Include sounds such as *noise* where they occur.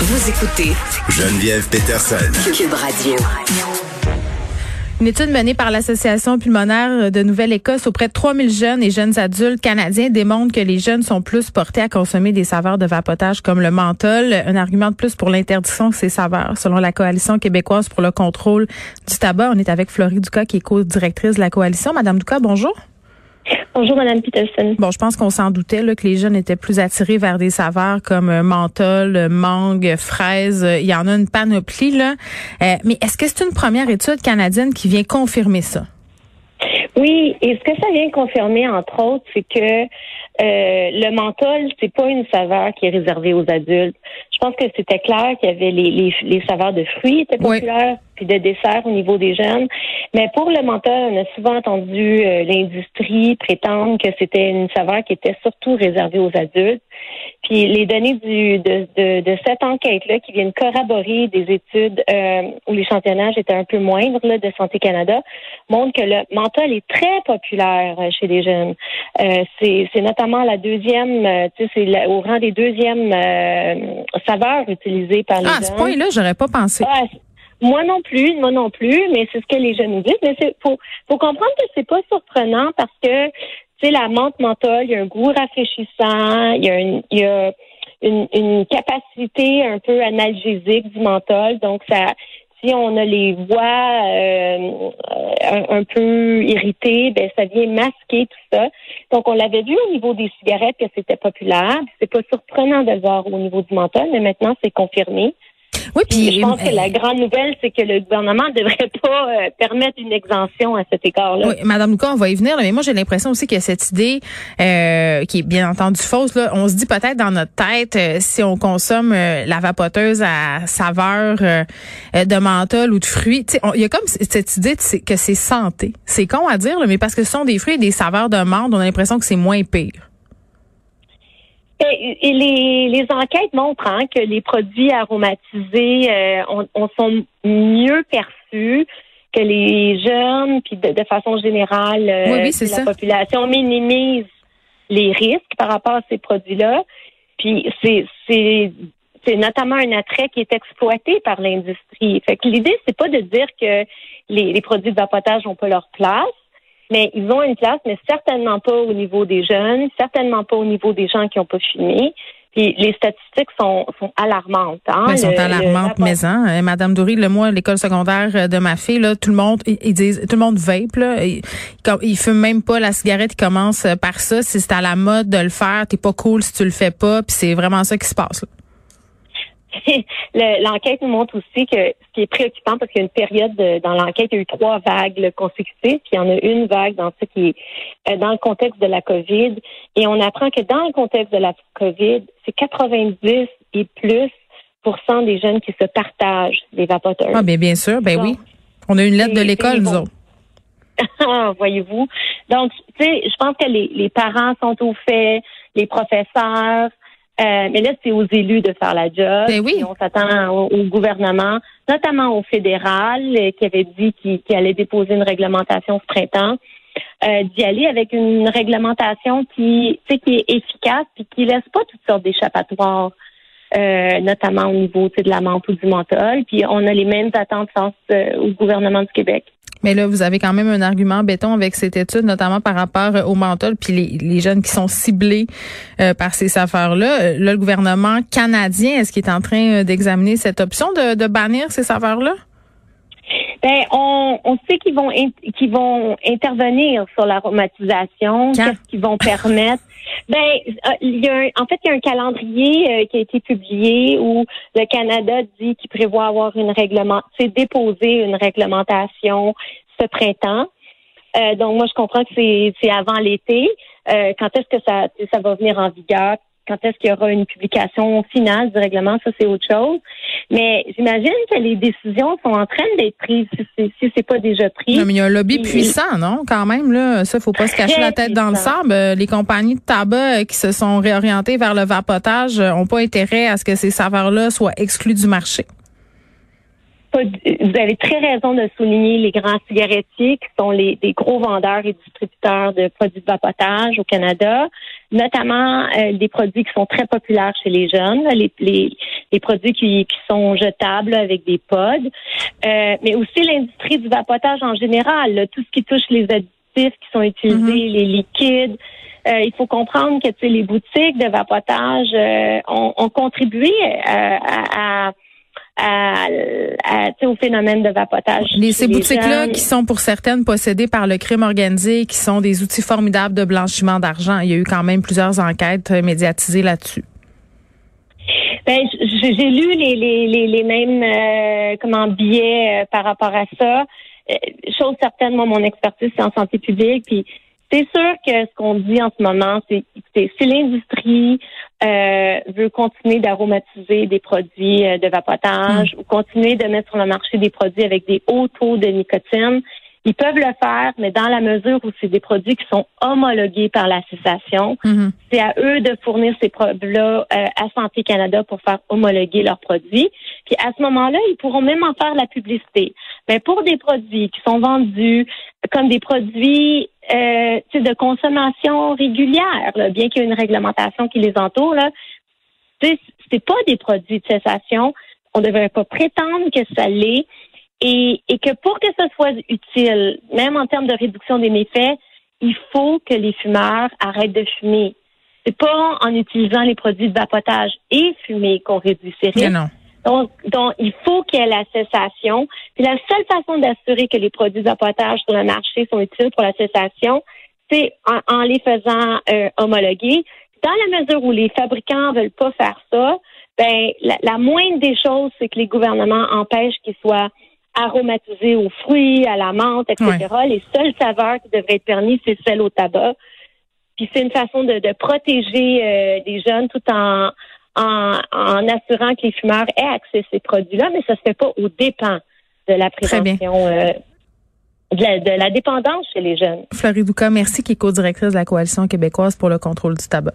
Vous écoutez Geneviève Peterson. Cube Radio. Une étude menée par l'Association pulmonaire de Nouvelle-Écosse auprès de 3000 jeunes et jeunes adultes canadiens démontre que les jeunes sont plus portés à consommer des saveurs de vapotage comme le menthol, un argument de plus pour l'interdiction de ces saveurs. Selon la Coalition québécoise pour le contrôle du tabac, on est avec Florie Ducas qui est co-directrice de la coalition. Madame Ducas, bonjour. Bonjour, Madame Peterson. Bon, je pense qu'on s'en doutait là, que les jeunes étaient plus attirés vers des saveurs comme euh, menthol, euh, mangue, fraise. Il y en a une panoplie là. Euh, mais est-ce que c'est une première étude canadienne qui vient confirmer ça? Oui, et ce que ça vient confirmer, entre autres, c'est que le menthol, c'est pas une saveur qui est réservée aux adultes. Je pense que c'était clair qu'il y avait les, les, saveurs de fruits étaient populaires, puis de desserts au niveau des jeunes. Mais pour le menthol, on a souvent entendu euh, l'industrie prétendre que c'était une saveur qui était surtout réservée aux adultes. Puis les données du, de, de, de cette enquête-là qui viennent corroborer des études euh, où l'échantillonnage était un peu moindre là, de Santé Canada montrent que le menthol est très populaire euh, chez les jeunes. Euh, c'est, c'est notamment la deuxième, euh, tu sais, c'est au rang des deuxièmes saveurs utilisées par les ah, à ce point-là, j'aurais pas pensé. Ah, moi non plus, moi non plus, mais c'est ce que les jeunes nous disent. Mais c'est faut, faut comprendre que c'est pas surprenant parce que tu sais, la menthe menthol, il y a un goût rafraîchissant, il y a une, il y a une, une capacité un peu analgésique du menthol, donc ça si on a les voix euh, un, peu irritées, ben ça vient masquer tout ça. Donc on l'avait vu au niveau des cigarettes que c'était populaire. C'est pas surprenant de le voir au niveau du menthol, mais maintenant c'est confirmé. Oui, puis je pense que la grande nouvelle, c'est que le gouvernement ne *laughs* devrait pas euh, permettre une exemption à cet égard-là. Oui, Madame Lucas, on va y venir, mais moi j'ai l'impression aussi que cette idée, euh, qui est bien entendu fausse, là, on se dit peut-être dans notre tête, euh, si on consomme la vapoteuse à saveur de menthol ou de fruits, il y a comme cette idée que c'est santé. C'est con à dire, mais parce que ce sont des fruits et des saveurs de menthe, on a l'impression que c'est moins pire. Et, les, les, enquêtes montrent hein, que les produits aromatisés euh, on, sont mieux perçus que les jeunes, puis de, façon générale, euh, la population minimise les risques par rapport à ces produits-là. Puis c'est c'est notamment un attrait qui est exploité par l'industrie. Fait que l'idée c'est pas de dire que les, les produits de vapotage n'ont pas leur place, mais ils ont une place, mais certainement pas au niveau des jeunes, certainement pas au niveau des gens qui n'ont pas fumé. Puis les statistiques sont, sont alarmantes. Hein? elles sont alarmantes, mais hein, Madame Doury, le mois, l'école secondaire de ma fille, là, tout le monde, ils, disent, tout le monde vape, là. Ils, ils fument même pas la cigarette, ils commencent par ça. Si c'est à la mode de le faire, t'es pas cool si tu le fais pas. Puis c'est vraiment ça qui se passe. Là. *laughs* L'enquête nous montre aussi que ce qui est préoccupant, parce qu'il y a une période dans l'enquête, il y a eu trois vagues consécutives, puis il y en a une vague dans ce qui est euh, dans le contexte de la COVID. Et on apprend que dans le contexte de la COVID, c'est 90 et plus des jeunes qui se partagent des vapoteurs. Ah, bien, bien sûr, ben oui. On a une lettre de l'école, nous autres. *laughs* Voyez-vous. Donc, tu sais, je pense que les, les parents sont au fait, les professeurs, euh, mais là, c'est aux élus de faire la job. Ben oui. on s'attend au, gouvernement, notamment au fédéral, euh, qui avait dit qu'il allait déposer une réglementation ce printemps, euh, d'y aller avec une réglementation qui, qui est efficace et qui laisse pas toutes sortes d'échappatoires. notamment au niveau de la menthe ou du menthol. Puis on a les mêmes attentes face au gouvernement du Québec. Mais là, vous avez quand même un argument béton avec cette étude, notamment par rapport au menthol, puis les, jeunes qui sont ciblés euh, par ces affaires-là. Euh, là, le gouvernement canadien, est-ce qu'il est en train euh, d'examiner cette option de, de bannir ces saveurs-là? Ben, on, on sait qu'ils vont qu'ils vont intervenir sur l'aromatisation, qu'est-ce qu'ils vont permettre. *laughs* Ben, il y a en fait, il y a un calendrier qui a été publié où le Canada dit qu'il prévoit avoir une règlement, c'est déposer une réglementation ce printemps. Euh, donc moi, je comprends que c'est avant l'été. Euh, quand est-ce que ça, ça va venir en vigueur? Quand est-ce qu'il y aura une publication finale du règlement? Ça, c'est autre chose. Mais j'imagine que les décisions sont en train d'être prises si c'est si pas déjà pris. Non, mais il y a un lobby puissant, non? Quand même, là. Ça, faut pas se cacher la tête dans le sable. Euh, les compagnies de tabac qui se sont réorientées vers le vapotage ont pas intérêt à ce que ces saveurs-là soient exclus du marché. Pas, vous avez très raison de souligner les grands cigarettiers qui sont les des gros vendeurs et distributeurs de produits de vapotage au Canada, notamment euh, des produits qui sont très populaires chez les jeunes, les, les, les produits qui, qui, sont jetables avec des pods, euh, mais aussi l'industrie du vapotage en général, tout ce qui touche les additifs qui sont utilisés, mm-hmm. les liquides. Euh, il faut comprendre que les boutiques de vapotage ont, ont, contribué à, à au phénomène de vapotage. Les, ces boutiques-là qui sont pour certaines possédées par le crime organisé, qui sont des outils formidables de blanchiment d'argent. Il y a eu quand même plusieurs enquêtes euh, médiatisées là-dessus. Ben, j'ai lu les, les, les, mêmes euh, comment billets euh, par rapport à ça. chose certaine, moi, mon expertise, c'est en santé publique. Puis c'est sûr que ce qu'on dit en ce moment, c'est si l'industrie euh, veut continuer d'aromatiser des produits euh, de vapotage hmm. ou continuer de mettre sur le marché des produits avec des hauts taux de nicotine, ils peuvent le faire, mais dans la mesure où c'est des produits qui sont homologués par l'association, hmm. c'est à eux de fournir ces produits-là euh, à Santé Canada pour faire homologuer leurs produits. Puis à ce moment-là, ils pourront même en faire la publicité. Mais pour des produits qui sont vendus comme des produits euh, de consommation régulière, bien qu'il y ait une réglementation qui les entoure, là, c'est pas des produits de cessation. On ne devrait pas prétendre que ça l'est. Et, et que pour que ce soit utile, même en termes de réduction des méfaits, il faut que les fumeurs arrêtent de fumer. C'est pas en utilisant les produits de vapotage et fumer qu'on réduit ces risques. Donc, donc, il faut qu'il y ait la cessation. Puis la seule façon d'assurer que les produits de vapotage sur le marché sont utiles pour la cessation, c'est en, les faisant euh, homologuer. Dans la mesure où les fabricants veulent pas faire ça, ben la, moindre des choses, c'est que les gouvernements empêchent qu'ils soient aromatisés aux fruits, à la menthe, etc. Les seules saveurs qui devraient être permises, c'est celles au tabac. Puis c'est une façon de, protéger euh, les jeunes tout en en, assurant que les fumeurs aient accès à ces produits-là, mais ça se fait pas au dépens de la prévention. Euh, de, la, dépendance chez les jeunes. Fleury Douca, merci, qui est co-directrice de la Coalition québécoise pour le contrôle du tabac.